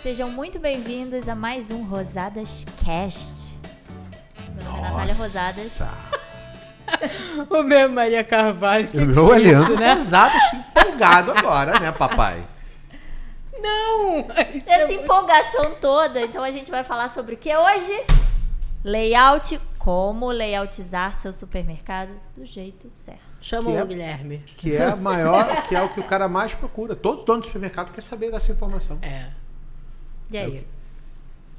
Sejam muito bem-vindos a mais um Rosadas Cast. Meu nome é Natália Rosadas. o meu é Maria Carvalho. O meu é Leandro né? Rosadas, empolgado agora, né, papai? Não! Essa é empolgação toda, então a gente vai falar sobre o que hoje? Layout, como layoutizar seu supermercado do jeito certo. Chama o é, Guilherme. Que é a maior, que é o que o cara mais procura. Todo dono de supermercado quer saber dessa informação. É. E aí? É.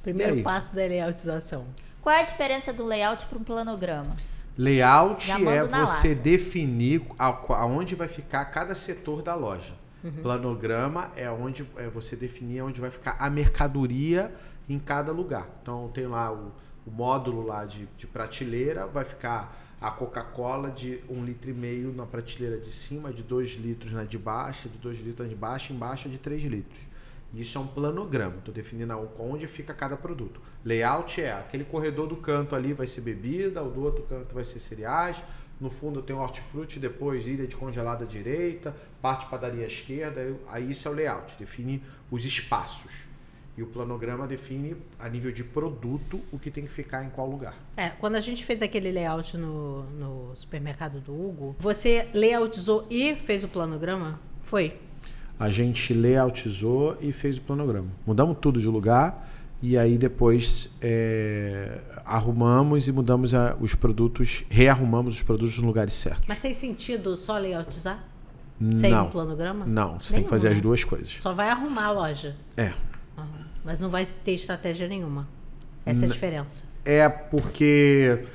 Primeiro e aí? passo da layoutização. Qual é a diferença do layout para um planograma? Layout é você lata. definir aonde vai ficar cada setor da loja. Uhum. Planograma é onde é você definir onde vai ficar a mercadoria em cada lugar. Então tem lá o, o módulo lá de, de prateleira, vai ficar a Coca-Cola de um litro e meio na prateleira de cima, de 2 litros na de baixa, de 2 litros na de baixo, embaixo de 3 litros. Isso é um planograma, estou definindo onde fica cada produto. Layout é aquele corredor do canto ali vai ser bebida, o do outro canto vai ser cereais, no fundo tem hortifruti, depois ilha de congelada direita, parte padaria esquerda, aí isso é o layout, define os espaços. E o planograma define, a nível de produto, o que tem que ficar em qual lugar. É, quando a gente fez aquele layout no, no supermercado do Hugo, você layoutizou e fez o planograma? Foi? A gente layoutizou e fez o planograma. Mudamos tudo de lugar e aí depois é, arrumamos e mudamos a, os produtos, rearrumamos os produtos nos lugares certos. Mas tem sentido só layoutizar? Sem não, um planograma? Não, você Nenhum, tem que fazer as duas coisas. Só vai arrumar a loja. É. Mas não vai ter estratégia nenhuma. Essa é a diferença. É porque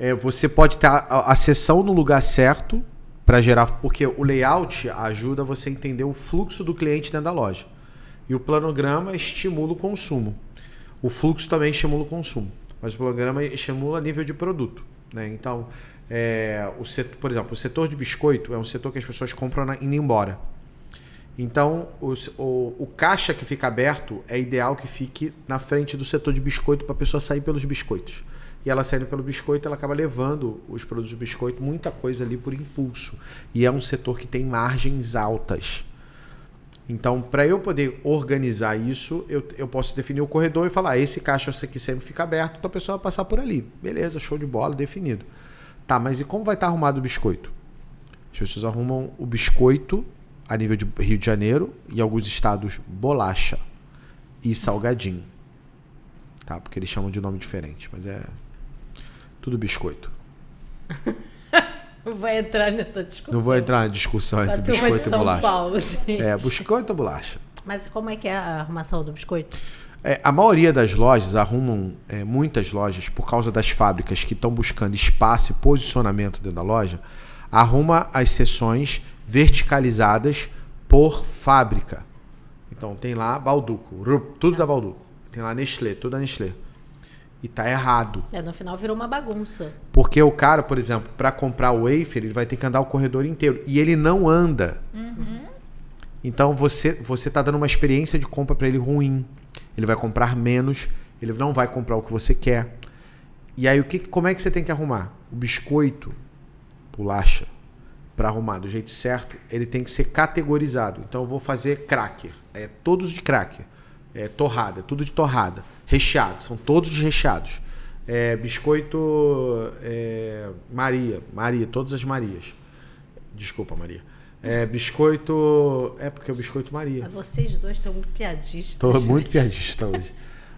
é, você pode ter a, a sessão no lugar certo para gerar. Porque o layout ajuda você a entender o fluxo do cliente dentro da loja. E o planograma estimula o consumo. O fluxo também estimula o consumo. Mas o planograma estimula nível de produto. Né? Então, é, o setor, por exemplo, o setor de biscoito é um setor que as pessoas compram indo embora. Então, os, o, o, caixa que fica aberto é ideal que fique na frente do setor de biscoito para a pessoa sair pelos biscoitos. E ela saindo pelo biscoito, ela acaba levando os produtos do biscoito, muita coisa ali por impulso. E é um setor que tem margens altas. Então, para eu poder organizar isso, eu, eu posso definir o corredor e falar: ah, esse caixa aqui sempre fica aberto, então a pessoa vai passar por ali. Beleza, show de bola, definido. Tá, mas e como vai estar arrumado o biscoito? As pessoas arrumam o biscoito a nível de Rio de Janeiro e alguns estados bolacha e salgadinho. Tá? Porque eles chamam de nome diferente, mas é tudo biscoito. Não vai entrar nessa discussão. Não vou entrar na discussão entre biscoito e bolacha. Paulo. É, biscoito ou bolacha. Mas como é que é a arrumação do biscoito? É, a maioria das lojas arrumam, é, muitas lojas, por causa das fábricas que estão buscando espaço e posicionamento dentro da loja, arruma as seções verticalizadas por fábrica. Então tem lá Balduco, tudo da Balduco. Tem lá Nestlé, tudo da Nestlé. E tá errado. É, no final virou uma bagunça. Porque o cara, por exemplo, para comprar o wafer, ele vai ter que andar o corredor inteiro. E ele não anda. Uhum. Então você você tá dando uma experiência de compra para ele ruim. Ele vai comprar menos, ele não vai comprar o que você quer. E aí o que como é que você tem que arrumar? O biscoito, bolacha, para arrumar do jeito certo, ele tem que ser categorizado. Então eu vou fazer cracker, é todos de cracker, é torrada, tudo de torrada, recheado, são todos recheados. É, biscoito é, Maria, Maria, todas as Marias. Desculpa, Maria. É, biscoito. É porque é o biscoito Maria. Mas vocês dois estão muito piadistas. Estou muito piadista hoje.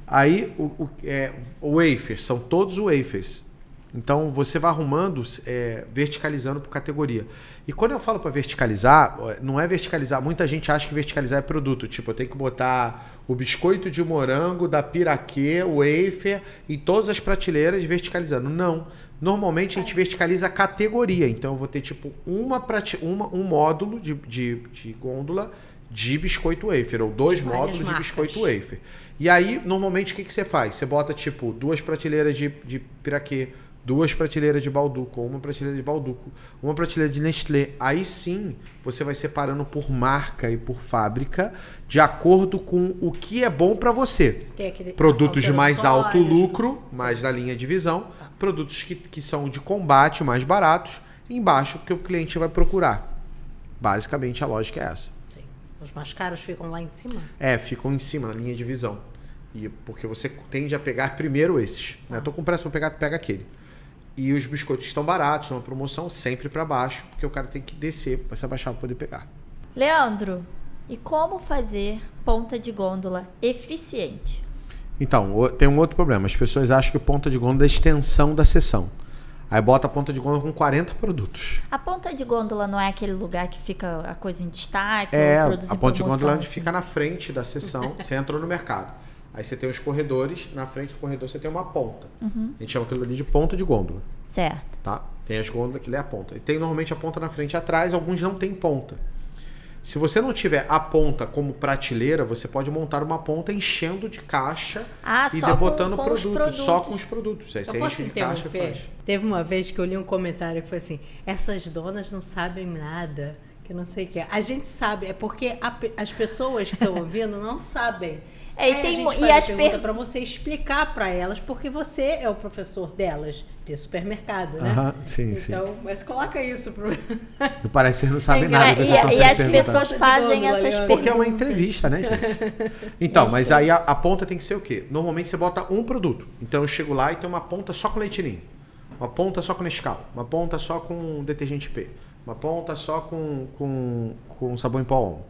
Aí o, o, é, o wafer, são todos wafers. Então você vai arrumando, é, verticalizando por categoria. E quando eu falo para verticalizar, não é verticalizar. Muita gente acha que verticalizar é produto. Tipo, eu tenho que botar o biscoito de morango da Piraquê, o wafer, em todas as prateleiras verticalizando. Não. Normalmente a gente verticaliza a categoria. Então eu vou ter tipo uma, prate... uma um módulo de, de, de gôndola de biscoito wafer, ou dois módulos marcas. de biscoito wafer. E aí, normalmente, o que, que você faz? Você bota, tipo, duas prateleiras de, de piraquê, duas prateleiras de Balduco, uma prateleira de Balduco, uma prateleira de Nestlé. Aí sim você vai separando por marca e por fábrica de acordo com o que é bom para você. Produtos de mais alto lucro, mais na linha de visão, tá. produtos que, que são de combate mais baratos, embaixo que o cliente vai procurar. Basicamente a lógica é essa. Sim. Os mais caros ficam lá em cima? É, ficam em cima, na linha de visão. E porque você tende a pegar primeiro esses. Né? Tô com pressa, vou pegar, pega aquele. E os biscoitos estão baratos, numa promoção, sempre para baixo, porque o cara tem que descer para se abaixar para poder pegar. Leandro, e como fazer ponta de gôndola eficiente? Então, tem um outro problema. As pessoas acham que ponta de gôndola é a extensão da sessão. Aí bota a ponta de gôndola com 40 produtos. A ponta de gôndola não é aquele lugar que fica a coisa em destaque? É, o produto a ponta de gôndola é onde assim? fica na frente da sessão. Você entrou no mercado. Aí você tem os corredores, na frente do corredor você tem uma ponta. Uhum. A gente chama aquilo ali de ponta de gôndola, Certo. tá? Tem as gôndolas que lê a ponta. E tem normalmente a ponta na frente e atrás, alguns não tem ponta. Se você não tiver a ponta como prateleira, você pode montar uma ponta enchendo de caixa Ah, e só debotando com- com os produto, só produtos. com os produtos. Aí Eu você enche de caixa e faz. Teve uma vez que eu li um comentário que foi assim: essas donas não sabem nada, que não sei o que. A gente sabe, é porque a as pessoas que estão ouvindo não sabem. É, e Aí tem a gente e a as pergunta per- para você explicar para elas, porque você é o professor delas de supermercado, né? Aham, sim, sim. então, mas coloca isso pro E parece que vocês não sabem É, nada. E, e sempre as pessoas fazem gôndola, essas perguntas. Porque é uma entrevista, né, gente? Então, mas aí a, a ponta tem que ser o quê? Normalmente você bota um produto. Então eu chego lá e tem uma ponta só com leitinho, uma ponta só com Nescau, uma ponta só com detergente P, uma ponta só com, com, com sabão em pó Omo.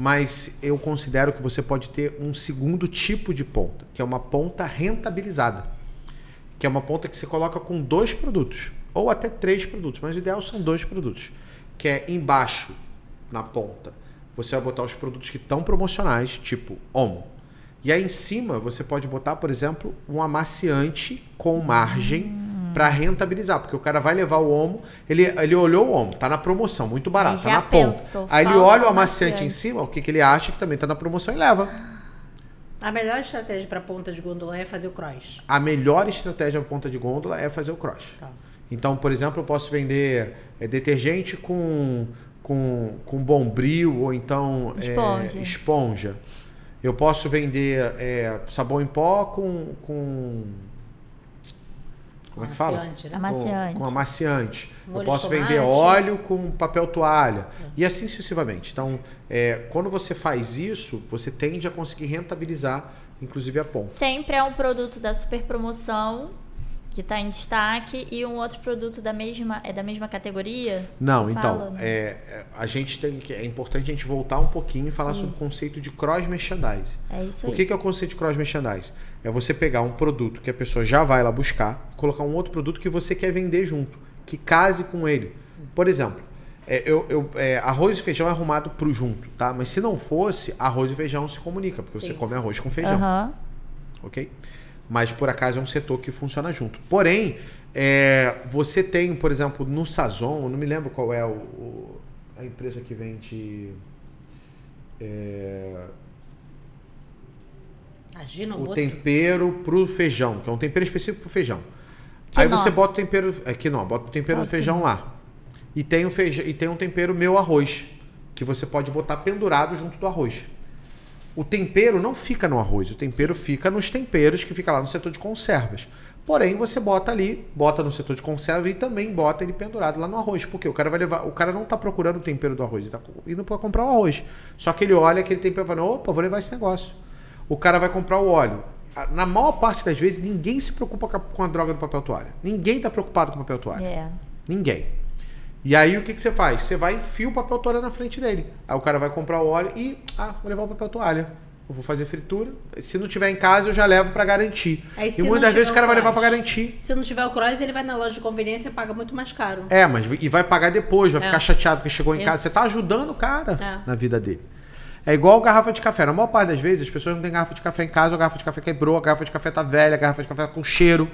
Mas eu considero que você pode ter um segundo tipo de ponta, que é uma ponta rentabilizada. Que é uma ponta que você coloca com dois produtos, ou até três produtos, mas o ideal são dois produtos. Que é embaixo, na ponta, você vai botar os produtos que estão promocionais, tipo Omo. E aí em cima você pode botar, por exemplo, um amaciante com margem para rentabilizar, porque o cara vai levar o Omo, ele, ele olhou o Omo, tá na promoção, muito barato, Aí tá na ponta. pensou, Aí ele olha o amaciante em cima, o que, que ele acha que também tá na promoção e leva. A melhor estratégia para ponta de gôndola é fazer o cross. A melhor estratégia para ponta de gôndola é fazer o cross. Tá. Então, por exemplo, eu posso vender é, detergente com, com, com bombril ou então é, Esponja. esponja. Eu posso vender é, sabão em pó com. com como é que fala? Amaciante, né? Amaciante. Com, com amaciante. Molho eu posso vender óleo com papel toalha. E assim sucessivamente. Então, é, quando você faz isso, você tende a conseguir rentabilizar, inclusive, a ponta. Sempre é um produto da super promoção que está em destaque e um outro produto da mesma é da mesma categoria? Não, então, fala, né? é, é, a gente tem que. É importante a gente voltar um pouquinho e falar sobre o Isso. conceito de cross merchandise. É isso O aí. que, que é o conceito de cross merchandise? É você pegar um produto que a pessoa já vai lá buscar e colocar um outro produto que você quer vender junto, que case com ele. Por exemplo, é, eu, eu- é, arroz e feijão é arrumado pro junto, tá? Mas se não fosse, arroz e feijão se comunica, porque você Sim. come arroz com feijão Aham. ok? Mas por acaso é um setor que funciona junto. Porém, é, você tem, por exemplo, no Sazon, eu não me lembro qual é o, o- a empresa que vende é, Agina o o outro. tempero pro feijão, que é um tempero específico pro feijão. Quinó. Aí você bota o tempero, aqui não, bota o tempero do feijão lá. E tem o feijão, e tem um tempero meu arroz, que você pode botar pendurado junto do arroz. O tempero não fica no arroz, o tempero fica nos temperos que fica lá no setor de conservas. Porém, você bota ali, bota no setor de conserva e também bota ele pendurado lá no arroz, porque o cara vai levar, o cara não tá procurando o tempero do arroz, ele tá indo para comprar o arroz. Só que ele olha aquele tempero e fala: "Opa, vou levar esse negócio". O cara vai comprar o óleo. Na maior parte das vezes, ninguém se preocupa com a- droga do papel toalha. Ninguém tá preocupado com o papel toalha. É. Ninguém. E aí o que, que você faz? Você vai e enfia o papel toalha na frente dele. Aí o cara vai comprar o óleo e. Ah, vou levar o papel toalha. Eu vou fazer fritura. Se não tiver em casa, eu já levo pra garantir. Aí, e muitas vezes o cara vai o levar pra cross? garantir. Se não tiver o cross, ele vai na loja de conveniência e paga muito mais caro. É, mas e vai pagar depois, vai É. ficar chateado porque chegou em Isso. casa. Você tá ajudando o cara É. na vida dele. É igual garrafa de café. Na maior parte das vezes, as pessoas não têm garrafa de café em casa, ou a garrafa de café quebrou, a garrafa de café tá velha, a garrafa de café tá com cheiro.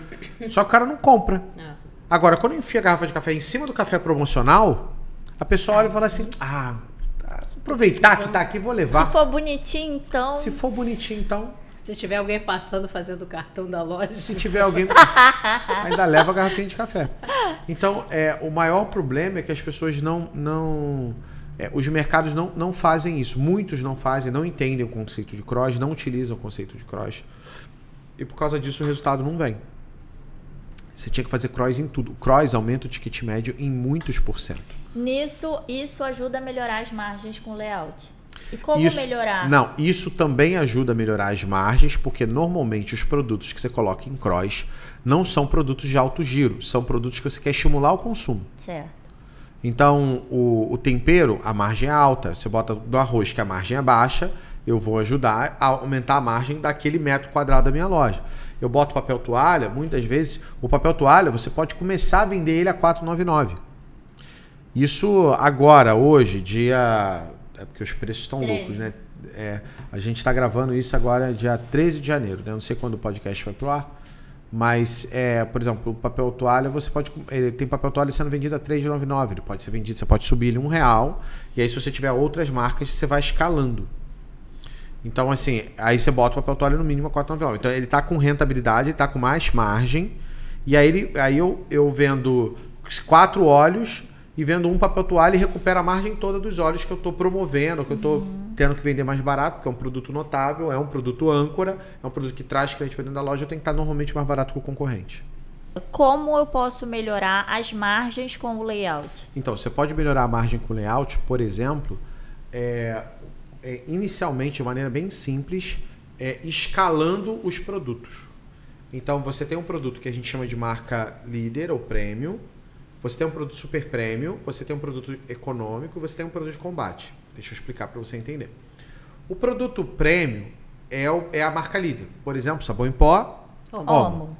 Só que o cara não compra. É. Agora, quando enfia a garrafa de café em cima do café promocional, a pessoa olha e fala assim: ah, tá, aproveitar que tá aqui, vou levar. Se for bonitinho, então. Se for bonitinho, então. Se tiver alguém passando fazendo o cartão da loja. Se tiver alguém, ainda leva a garrafinha de café. Então, é, o maior problema é que as pessoas não. não é, os mercados não, não fazem isso. Muitos não fazem, não entendem o conceito de cross, não utilizam o conceito de cross. E por causa disso o resultado não vem. Você tinha que fazer cross em tudo. O cross aumenta o ticket médio em muitos por cento. Nisso, isso ajuda a melhorar as margens com o layout. E como isso, melhorar? Não, isso também ajuda a melhorar as margens, porque normalmente os produtos que você coloca em cross não são produtos de alto giro, são produtos que você quer estimular o consumo. Certo. Então, o, o tempero, a margem é alta. Você bota do arroz, que a margem é baixa, eu vou ajudar a aumentar a margem daquele metro quadrado da minha loja. Eu boto papel toalha, muitas vezes, o papel toalha você pode começar a vender ele a 4,99. Isso agora, hoje, dia. É porque os preços estão 13. loucos, né? É, a gente está gravando isso agora dia 13 de janeiro, né? Não sei quando o podcast vai pro ar. Mas, é, por exemplo, o papel toalha, você pode. Ele tem papel toalha sendo vendido a 3,99. Ele pode ser vendido, você pode subir ele um real. E aí, se você tiver outras marcas, você vai escalando. Então, assim, aí você bota o papel toalha no mínimo a 4,99. Então, ele tá com rentabilidade, ele tá com mais margem. E aí, ele, aí eu, eu vendo quatro óleos e vendo um papel toalha e recupero a margem toda dos óleos que eu estou promovendo, que eu estou tendo que vender mais barato, porque é um produto notável, é um produto âncora, é um produto que traz cliente para dentro da loja, eu tenho que estar normalmente mais barato que o concorrente. Como eu posso melhorar as margens com o layout? Então, você pode melhorar a margem com layout, por exemplo, é, é, inicialmente, de maneira bem simples, é, escalando os produtos. Então, você tem um produto que a gente chama de marca líder ou prêmio, você tem um produto super prêmio, você tem um produto econômico, você tem um produto de combate. Deixa eu explicar para você entender. O produto prêmio é, o- é a marca líder. Por exemplo, sabão em pó, Omo. Como?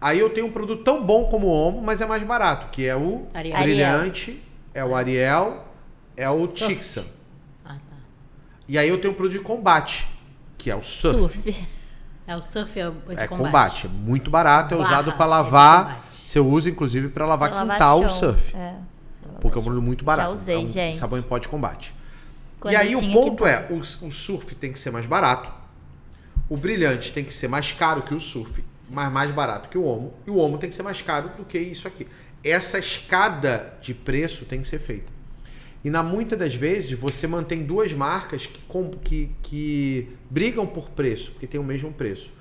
Aí eu tenho um produto tão bom como o Omo, mas é mais barato, que é o Ariel. Brilhante, é o Ariel, é o Surf. Tixa. Ah, tá. E aí eu tenho um produto de combate, que é o Surf. Surf. É o surf é o de É combate. combate. é muito barato, é Barra, usado para é lavar. Combate. Você usa inclusive para lavar Pra lavar quintal o chão. surf, É. porque é um produto muito barato. usei, é um gente. sabão em pó de combate. Quando e aí eu o ponto é, o, o surf tem que ser mais barato. O brilhante tem que ser mais caro que o surf, mas mais barato que o Omo. E o Omo tem que ser mais caro do que isso aqui. Essa escada de preço tem que ser feita. E na muitas das vezes você mantém duas marcas que, que, que brigam por preço, porque tem o mesmo preço.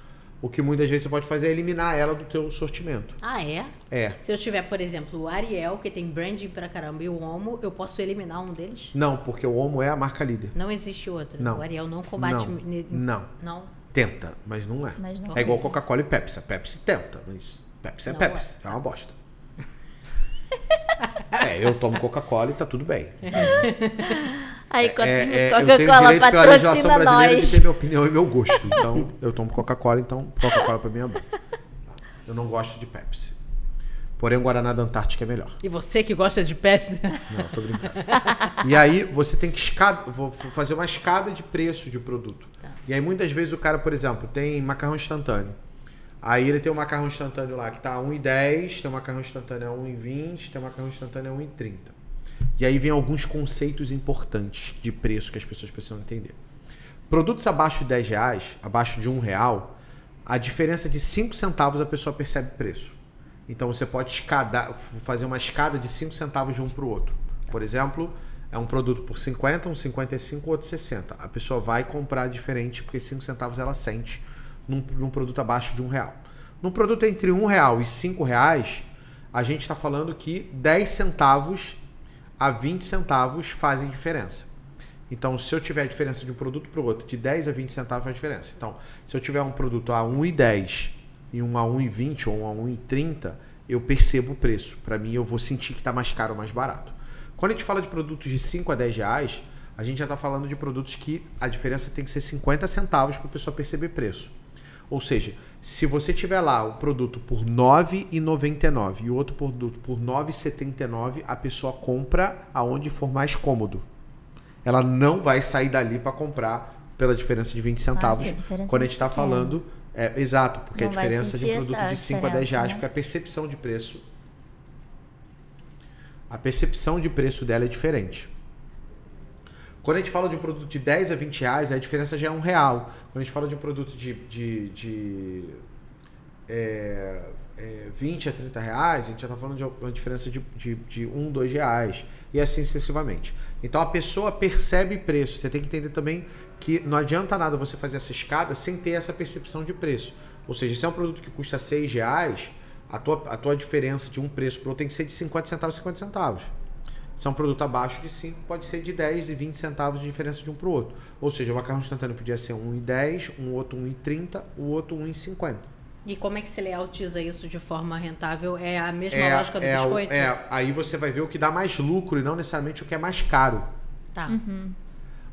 O que muitas vezes você pode fazer é eliminar ela do teu sortimento. Ah, é? É. Se eu tiver, por exemplo, o Ariel, que tem branding pra caramba, e o Omo, eu posso eliminar um deles? Não, porque o Omo é a marca líder. Não existe outro. Não. O Ariel não combate... Não. Não. Não? Tenta, mas não é. Mas não é igual. Coca-Cola e Pepsi. A Pepsi tenta, mas Pepsi é Não Pepsi. É. uma bosta. é, eu tomo Coca-Cola e tá tudo bem. Aí quando É, é, eu tenho Coca-Cola direito pela legislação patrocina brasileira de ter minha opinião e meu gosto. Então, eu tomo Coca-Cola, então Coca-Cola pra mim é bom. Eu não gosto de Pepsi. Porém, o Guaraná da Antártica é melhor. E você que gosta de Pepsi? Não, tô brincando. E aí você tem que escada, vou fazer uma escada de preço de produto. E aí muitas vezes o cara, por exemplo, tem macarrão instantâneo. Aí ele tem um macarrão instantâneo lá que tá a 1,10, tem um macarrão instantâneo a 1,20, tem um macarrão instantâneo a 1,30. E aí vem alguns conceitos importantes de preço que as pessoas precisam entender. Produtos abaixo de 10 reais, abaixo de 1 real, a diferença de 5 centavos a pessoa percebe preço. Então você pode escada, fazer uma escada de 5 centavos de um para o outro. Por exemplo, é um produto por 50, um 55, outro 60. A pessoa vai comprar diferente porque 5 centavos ela sente num, num produto abaixo de um real. Num produto entre um real e 5 reais, a gente está falando que 10 centavos a 20 centavos fazem diferença. Então, se eu tiver a diferença de um produto para o outro, de 10 a 20 centavos faz diferença. Então, se eu tiver um produto a 1,10 e um a 1,20 ou um a 1,30, eu percebo o preço. Para mim, eu vou sentir que está mais caro ou mais barato. Quando a gente fala de produtos de 5 a 10 reais, a gente já está falando de produtos que a diferença tem que ser 50 centavos para a pessoa perceber preço. Ou seja, se você tiver lá um produto por R$ 9,99 e o outro produto por R$ 9,79, a pessoa compra aonde for mais cômodo. Ela não vai sair dali para comprar pela diferença de 20 centavos. a diferença quando a é gente está falando. É, exato, porque Não a diferença de um produto de 5 a 10 reais, né? porque a percepção de preço. A percepção de preço dela é diferente. Quando a gente fala de um produto de 10 a 20 reais, a diferença já é um real. Quando a gente fala de um produto de, de, de é, é, 20 a 30 reais, a gente já está falando de uma diferença de, de, de 1, 2 reais. E assim sucessivamente. Então a pessoa percebe preço. Você tem que entender também que não adianta nada você fazer essa escada sem ter essa percepção de preço. Ou seja, se é um produto que custa 6 reais, a tua, a tua diferença de um preço para outro tem que ser de 50 centavos a 50 centavos. Se é um produto abaixo de 5, pode ser de 10 e 20 centavos de diferença de um para o outro. Ou seja, o macarrão instantâneo podia ser 1,10, um outro 1,30, o outro 1,50. E como é que se layoutiza isso de forma rentável? É a mesma É, lógica do é, biscoito? é, aí você vai ver o que dá mais lucro e não necessariamente o que é mais caro. Tá.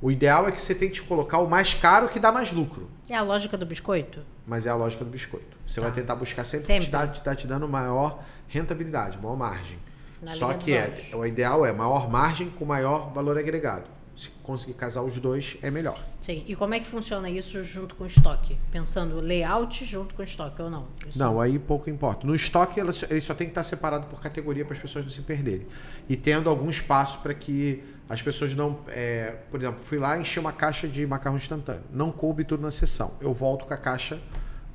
O ideal é que você tente colocar o mais caro que dá mais lucro. É a lógica do biscoito? Mas é a lógica do biscoito. Você vai tentar buscar sempre, Sempre. o que dá te dando maior rentabilidade, maior margem. Na Só que é, o ideal é maior margem com maior valor agregado. Se conseguir casar os dois, é melhor. Sim. E como é que funciona isso junto com o estoque? Pensando layout junto com o estoque ou não? Isso- Não, aí pouco importa. No estoque, ele só- ele só tem que estar separado por categoria para as pessoas não se perderem. E tendo algum espaço para que as pessoas não. é, por exemplo, fui lá e enchi uma caixa de macarrão instantâneo. Não coube tudo na sessão. Eu volto com a caixa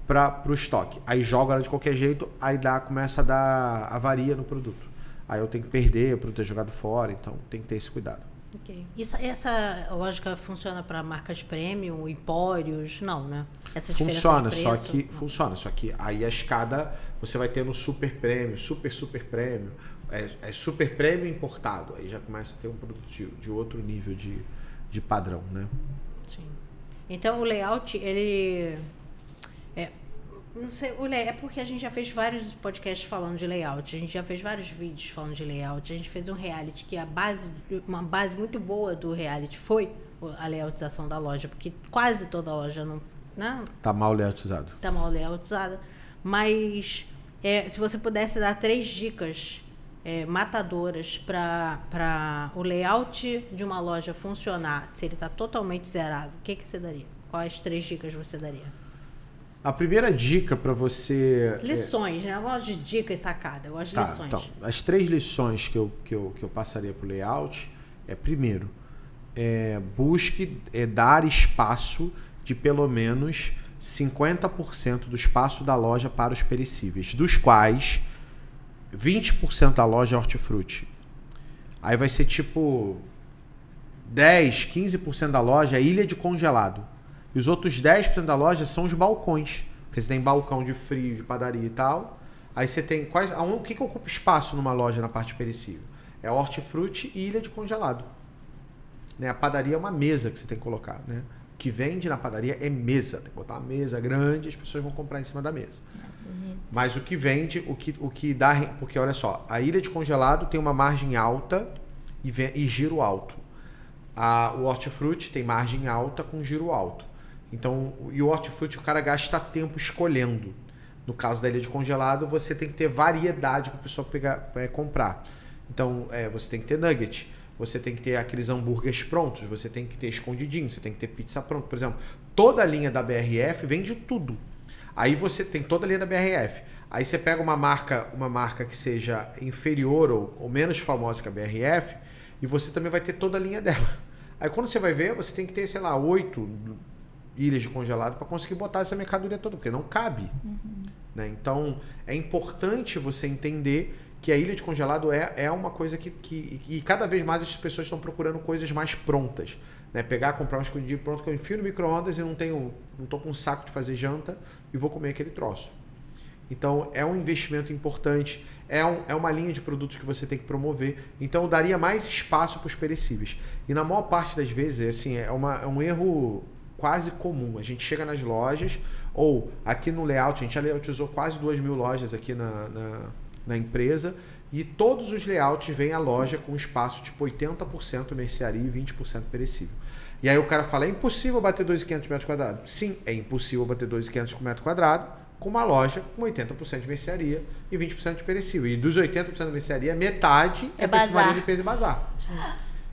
para o estoque. Aí jogo ela de qualquer jeito, aí dá, começa a dar avaria no produto. Aí eu tenho que perder, produto é jogado fora, então tem que ter esse cuidado. Ok. Isso, essa lógica funciona para marcas premium, empórios? Não, né? Essa Funciona, só que funciona, só que aí a escada você vai ter no super prêmio, super super prêmio, é, é super prêmio importado, aí já começa a ter um produto de, de outro nível de, de padrão, né? Sim. Então o layout, ele. Não sei, o lay- é porque a gente já fez vários podcasts falando de layout, a gente já fez vários vídeos falando de layout, a gente fez um reality que a base, uma base muito boa do reality foi a layoutização da loja, porque quase toda loja não, né, Tá mal layoutizado. tá mal layoutizada. Mas é, se você pudesse dar três dicas é, matadoras para o layout de uma loja funcionar, se ele está totalmente zerado, o que, que você daria? Quais três dicas você daria? A primeira dica para você é- Lições, né? Eu gosto de dicas sacada, eu gosto de Tá, lições. então, as três lições que eu, que eu, que eu passaria para o layout é, primeiro, é, busque é, dar espaço de pelo menos 50% do espaço da loja para os perecíveis, dos quais 20% da loja é hortifruti. Aí vai ser tipo 10, 15% da loja é ilha de congelado. E os outros 10% da loja são os balcões. Porque você tem balcão de frio, de padaria e tal. Aí você tem quais. aonde- O que, que ocupa espaço numa loja na parte perecível? É hortifruti e ilha de congelado. Né? A padaria é uma mesa que você tem que colocar. Né? O que vende na padaria é mesa. Tem que botar uma mesa grande as pessoas vão comprar em cima da mesa. Mas o que vende, o que, o que dá. Porque olha só, a ilha de congelado tem uma margem alta e, ve- e giro alto. A, o hortifruti tem margem alta com giro alto. Então, e o hortifruti o cara gasta tempo escolhendo. No caso da ilha de congelado, você tem que ter variedade para a pessoa pegar, é, comprar. Então, é, você tem que ter nugget, você tem que ter aqueles hambúrgueres prontos, você tem que ter escondidinho, você tem que ter pizza pronta. Por exemplo, toda a linha da BRF vende tudo. Aí você tem toda a linha da BRF. Aí você pega uma marca, uma marca que seja inferior ou, ou menos famosa que a BRF, e você também vai ter toda a linha dela. Aí quando você vai ver, você tem que ter, sei lá, oito ilhas de congelado para conseguir botar essa mercadoria toda, porque não cabe. Né? Então é importante você entender que a ilha de congelado é, é uma coisa que, que. E cada vez mais as pessoas estão procurando coisas mais prontas. Né? Pegar, comprar um escondidinho pronto que eu enfio no micro-ondas e não tenho. não tô com um saco de fazer janta e vou comer aquele troço. Então é um investimento importante, é, um- é uma linha de produtos que você tem que promover. Então daria mais espaço para os perecíveis. E na maior parte das vezes, assim, é, uma- é um erro quase comum. A gente chega nas lojas, ou aqui no layout, a gente já layoutizou quase duas mil lojas aqui na, na, na empresa, e todos os layouts vêm a loja com espaço tipo 80% mercearia e 20% perecível. E aí o cara fala, é impossível bater 2.500 metros quadrados. Sim, é impossível bater 2.500 com metro quadrado com uma loja com 80% de mercearia e 20% de perecível. E dos 80% de mercearia, metade é, É bazar. perfumaria, limpeza e bazar.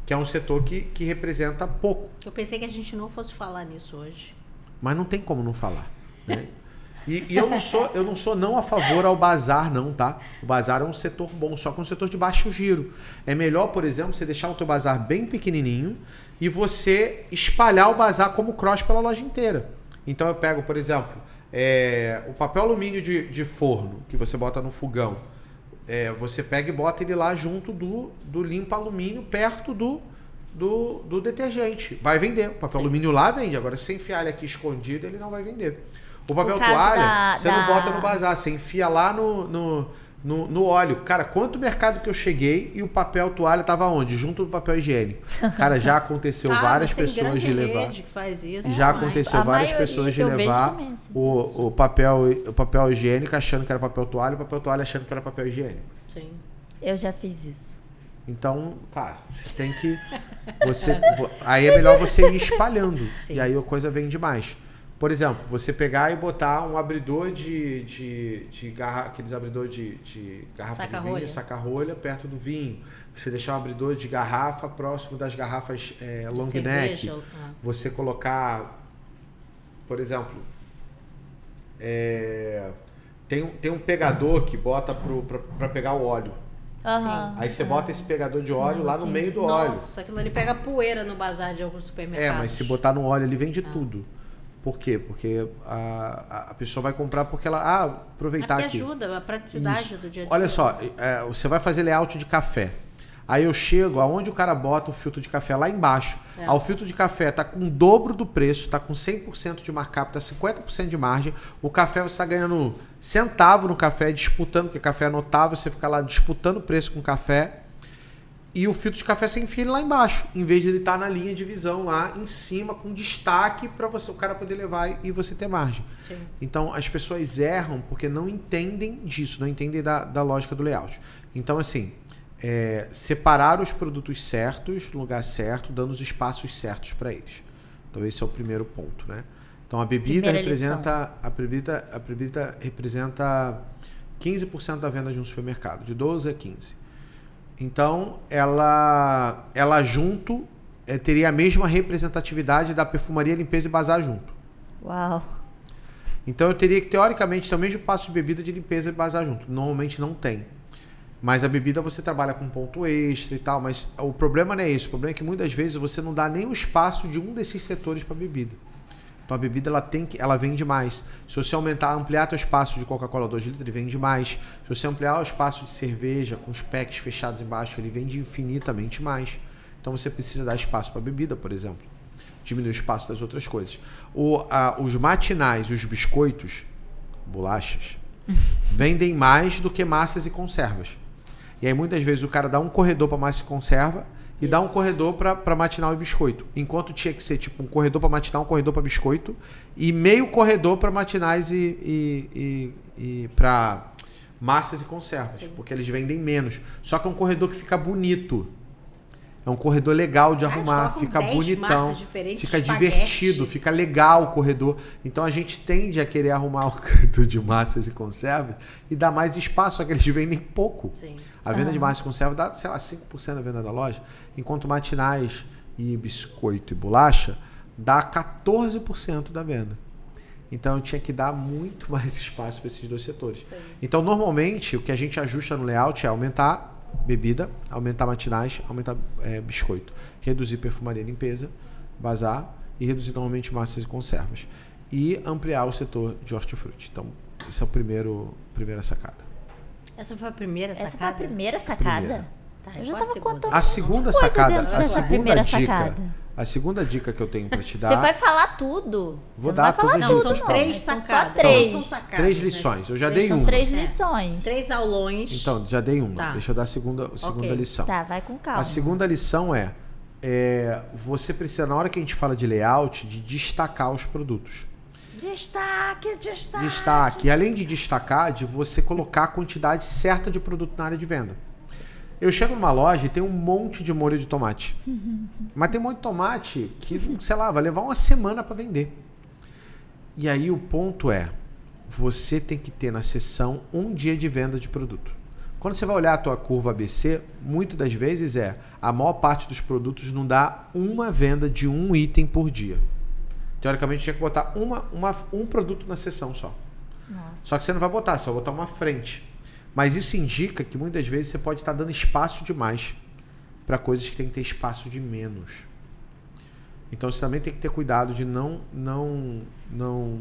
Que é um setor que, que representa pouco. Eu pensei que a gente não fosse falar nisso hoje. Mas não tem como não falar. Né? E, e eu não sou eu não sou não a favor ao bazar não, tá? O bazar é um setor bom, só que é um setor de baixo giro. É melhor, por exemplo, você deixar o teu bazar bem pequenininho e você espalhar o bazar como cross pela loja inteira. Então eu pego, por exemplo, é, o papel alumínio de, de forno que você bota no fogão. É, você pega e bota ele lá junto do, do limpa alumínio, perto do, do, do detergente. Vai vender. O papel alumínio lá vende. Agora, se você enfiar ele aqui escondido, ele não vai vender. O papel caso toalha, da- você não da- bota no bazar. Você enfia lá no, no, No, no óleo, cara, quanto mercado que eu cheguei e o papel toalha tava onde? Junto do papel higiênico. Cara, já aconteceu Ah, várias tem pessoas de levar. rede que faz isso. Já aconteceu a várias maioria pessoas de levar também, assim, o, o, papel, o papel higiênico achando que era papel toalha e o papel toalha achando que era papel higiênico. Sim. Eu já fiz isso. Então, cara, você tem que. Você, vo- aí é melhor você ir espalhando. Sim. E aí a coisa vem demais. Por exemplo, você pegar e botar um abridor de, de, de garra, aqueles abridor de, de garrafa de Saca-rolha. vinho, saca-rolha, perto do vinho. Você deixar um abridor de garrafa próximo das garrafas é, long neck. Ah. Você colocar, por exemplo, é, tem, um, tem um pegador que bota pra pegar o óleo. Aham. Aí você bota esse pegador de óleo lá no meio do óleo. Nossa, aquilo ali pega poeira no bazar de alguns supermercados. É, mas se botar no óleo, ele vende Ah. tudo. Por quê? Porque a, a- pessoa vai comprar porque ela. Ah, aproveitar aqui. ajuda, a praticidade Isso. do dia a dia. Olha só, é, você vai fazer layout de café. Aí eu chego aonde o cara bota o filtro de café lá embaixo. É. Ah, o filtro de café tá com o dobro do preço, tá com 100% de markup, tá 50% de margem. O café você tá ganhando centavo no café, disputando, porque café é notável, você fica lá disputando preço com café. E o filtro de café enfia ele lá embaixo, em vez de ele estar na linha de visão lá em cima, com destaque para você o cara poder levar e- e você ter margem. Sim. Então as pessoas erram porque não entendem disso, não entendem da, da lógica do layout. Então, assim, é, separar os produtos certos no lugar certo, dando os espaços certos para eles. Então, esse é o primeiro ponto, né? Então, a bebida Primeira representa a bebida, a bebida representa 15% da venda de um supermercado, de 12 a 15. Então, ela, ela junto eh, teria a mesma representatividade da perfumaria, limpeza e bazar junto. Uau. Então eu teria que, teoricamente, ter o mesmo passo de bebida de limpeza e bazar junto. Normalmente não tem. Mas a bebida você trabalha com ponto extra e tal, mas o problema não é esse. O problema é que muitas vezes você não dá nem o espaço de um desses setores para bebida. Então a bebida ela tem que, ela vende mais. Se você aumentar, ampliar teu espaço de Coca-Cola 2 litros, ele vende mais. Se você ampliar o espaço de cerveja com os packs fechados embaixo, ele vende infinitamente mais. Então você precisa dar espaço para bebida, por exemplo. Diminuir o espaço das outras coisas. O, a- os matinais, os biscoitos, bolachas, vendem mais do que massas e conservas. E aí muitas vezes o cara dá um corredor para massa e conserva e dá um corredor para matinal e biscoito. Enquanto tinha que ser tipo um corredor para matinal, um corredor para biscoito e meio corredor para matinais e, e, e, e para massas e conservas, porque eles vendem menos. Só que é um corredor que fica bonito. É um corredor legal de Ah, arrumar, fica 10 bonitão, fica divertido, fica legal o corredor. Então a gente tende a querer arrumar o corredor de massas e conservas e dar mais espaço, só que eles vendem pouco. Sim. A venda de massa e conserva dá, sei lá, 5% da venda da loja, enquanto matinais e biscoito e bolacha dá 14% da venda. Então eu tinha que dar muito mais espaço para esses dois setores. Então normalmente o que a gente ajusta no layout é aumentar bebida, aumentar matinais, aumentar é, biscoito, reduzir perfumaria e limpeza, bazar e reduzir normalmente massas e conservas. E ampliar o setor de hortifruti. Então, esse é o primeiro primeira sacada. Essa foi a primeira Essa foi a sacada? primeira sacada. Primeira. Tá, Eu já qual a tava segunda? contando. A segunda sacada, a segunda dica, sacada. A segunda dica que eu tenho para te dar. Você vai falar tudo. Vou Você dar não vai falar todas as tudo, Não, são dicas, três São sacadas. só três. São sacadas, Três né? lições. Eu já Três- dei São uma. três É. lições. Três aulões. Então, já dei uma. Tá. Deixa eu dar a segunda, a segunda Ok. lição. Tá, vai com calma. A segunda lição é, é, você precisa, na hora que a gente fala de layout, de destacar os produtos. Destaque, destaque. Destaque. E além de destacar, de você colocar a quantidade certa de produto na área de venda. Eu chego numa loja e tem um monte de molho de tomate. Mas tem um monte de tomate que, sei lá, vai levar uma semana para vender. E aí o ponto é, você tem que ter na sessão um dia de venda de produto. Quando você vai olhar a tua curva ABC, muitas das vezes é a maior parte dos produtos não dá uma venda de um item por dia. Teoricamente tinha que botar uma, uma, um produto na sessão só. Nossa. Só que você não vai botar, você vai botar uma frente. Mas isso indica que muitas vezes você pode estar dando espaço demais para coisas que tem que ter espaço de menos. Então você também tem que ter cuidado de não não não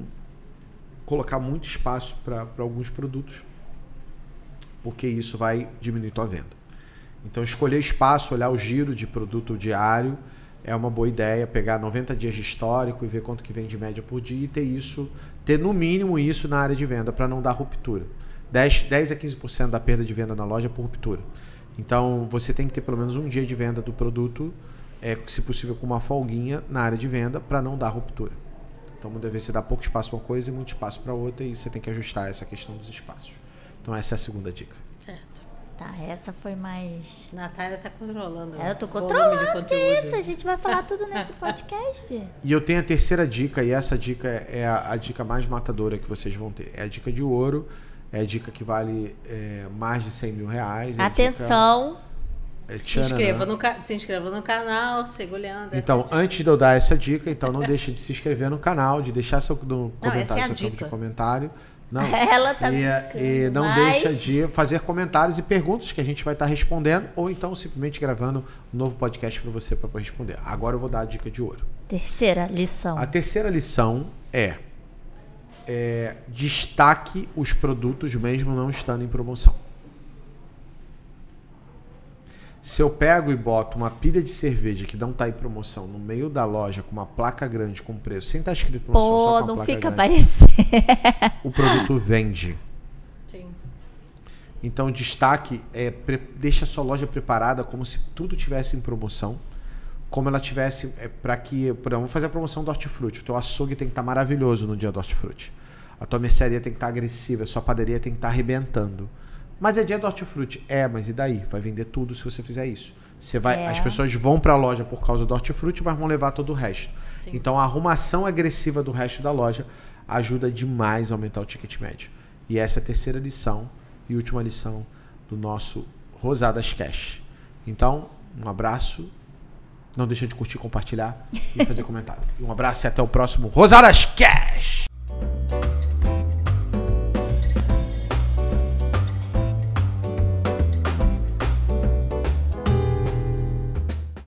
colocar muito espaço para alguns produtos, porque isso vai diminuir tua venda. Então escolher espaço, olhar o giro de produto diário é uma boa ideia, pegar 90 dias de histórico e ver quanto que vem de média por dia e ter isso, ter no mínimo isso na área de venda para não dar ruptura. 10, 10 a 15% da perda de venda na loja por ruptura. Então, você tem que ter pelo menos um dia de venda do produto, é, se possível com uma folguinha na área de venda, para não dar ruptura. Então, muitas vezes você dá pouco espaço para uma coisa e muito espaço para outra, e você tem que ajustar essa questão dos espaços. Então, essa é a segunda dica. Certo. Tá, essa foi mais. Natália tá controlando. É, eu tô o controlando, de que conteúdo. isso? A gente vai falar tudo nesse podcast. E eu tenho a terceira dica, e essa dica é a, a dica mais matadora que vocês vão ter. É a dica de ouro, é a dica que vale é, mais de 100 mil reais. é Atenção. Dica, é Se tchananã. inscreva, no se inscreva no canal, siga o Leandro. Então, essa- antes de eu dar essa dica, então não deixe de se inscrever no canal, de deixar seu é comentário, a seu campo dica. de comentário. Não. Ela tá e, brincando, e não mas- deixa de fazer comentários e perguntas que a gente vai estar respondendo, ou então simplesmente gravando um novo podcast para você para responder. Agora eu vou dar a dica de ouro. Terceira lição. A terceira lição é, é, destaque os produtos mesmo não estando em promoção. Se eu pego e boto uma pilha de cerveja que não está em promoção no meio da loja com uma placa grande com preço, sem estar escrito promoção, só Pô, com a não placa fica grande, parecendo. o produto vende. Sim. Então, destaque é pre- deixa a sua loja preparada como se tudo tivesse em promoção, como ela tivesse é, para que, por exemplo, vamos fazer a promoção do hortifruti. O teu açougue tem que estar maravilhoso no dia do hortifruti. A tua mercearia tem que estar agressiva, a sua padaria tem que estar arrebentando. Mas é dia do hortifruti. É, mas e daí? Vai vender tudo se você fizer isso. Você vai, É. as pessoas vão para a loja por causa do hortifruti, mas vão levar todo o resto. Então, a arrumação agressiva do resto da loja ajuda demais a aumentar o ticket médio. E essa é a terceira lição e última lição do nosso Rosadas Cash. Então, um abraço. Não deixa de curtir, compartilhar e fazer comentário. E um abraço e até o próximo Rosadas Cash!